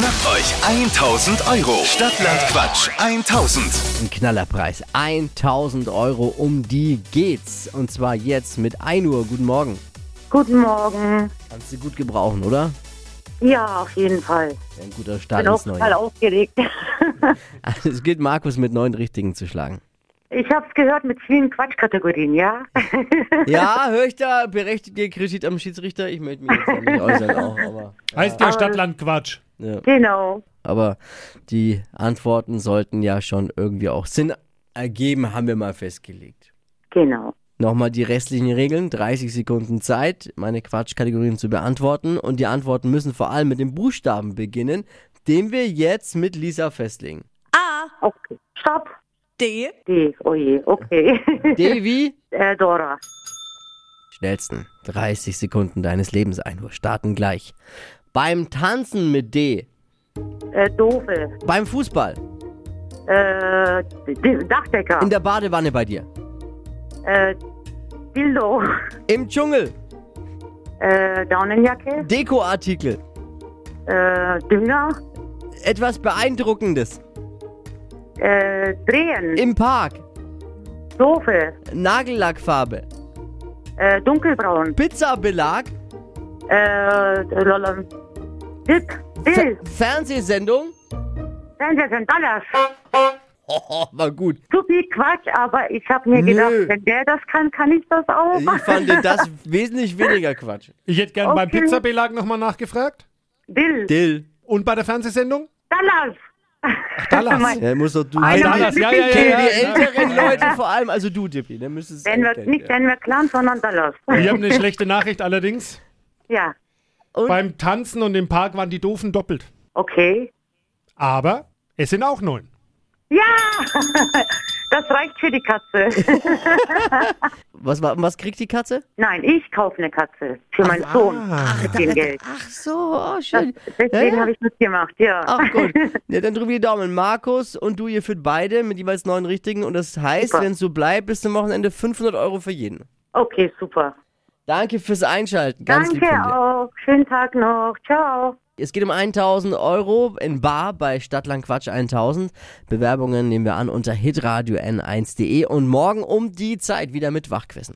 Schnappt euch 1000 Euro. Stadtland Quatsch 1000. Ein Knallerpreis. 1000 Euro, um die geht's. Und zwar jetzt mit 1 Uhr. Guten Morgen. Guten Morgen. Kannst du gut gebrauchen, oder? Ja, auf jeden Fall. Ein guter Start ins neue total Jahr. aufgeregt. Also, es gilt, Markus mit neun Richtigen zu schlagen. Ich habe es gehört mit vielen Quatschkategorien, ja? Ja, höre ich da berechtigte Kritik am Schiedsrichter? Ich möchte mich jetzt nicht äußern auch, aber, Heißt ja Stadtland Quatsch. Ja. genau. aber die Antworten sollten ja schon irgendwie auch Sinn ergeben, haben wir mal festgelegt. Genau. Nochmal die restlichen Regeln, 30 Sekunden Zeit, meine Quatschkategorien zu beantworten. Und die Antworten müssen vor allem mit dem Buchstaben beginnen, den wir jetzt mit Lisa festlegen. A, Okay. Stopp. D, D. Oh je, okay. Devi, äh, Dora. schnellsten 30 Sekunden deines Lebens ein Uhr starten gleich. Beim Tanzen mit D, Äh, Doofe. beim Fußball, Äh, Dachdecker. in der Badewanne bei dir, äh, Dildo. im Dschungel, Äh, Daunenjacke. Dekoartikel, Äh, Dünger. etwas Beeindruckendes, Äh, Drehen. im Park, Doofe. Nagellackfarbe, Äh, dunkelbraun. Pizzabelag, Äh. Fer Dill. Fernsehsendung. Fernsehen, Dollars. Oh, war gut. Supi Quatsch, aber ich habe mir Nö. gedacht, wenn der das kann, kann ich das auch. Ich fand das wesentlich weniger Quatsch. Ich hätte gern beim Okay. Pizzabelag nochmal nachgefragt. Dill. Dill. Und bei der Fernsehsendung? Dallas. Dallas. Ja, muss doch du. Einer Die- Dallas, mit ja, ja, ja, ja. älteren Leute vor allem, also du, Dippi, dann müsstest du es Denver, kennen, nicht. Denver Clan, sondern Dallas. Ich habe eine schlechte Nachricht allerdings. Ja, Und? Beim Tanzen und im Park waren die Doofen doppelt. okay. Aber es sind auch neun. Ja, das reicht für die Katze. Was, was kriegt die Katze? Nein, ich kaufe eine Katze für meinen Sohn mit dem Geld. Ach so, oh, Das, schön. deswegen Ja? habe ich mitgemacht, ja. Ach gut. Ja, dann drücken wir die Daumen. Markus und du, ihr führt beide mit jeweils neun Richtigen. Und das heißt, wenn es so bleibt, bis zum Wochenende 500 Euro für jeden. Okay, super. Danke fürs Einschalten. Ganz Danke auch. Schönen Tag noch. Ciao. Es geht um 1000 Euro in Bar bei Stadtland Quatsch 1000. Bewerbungen nehmen wir an unter hitradio n1.de und morgen um die Zeit wieder mit Wachquissen.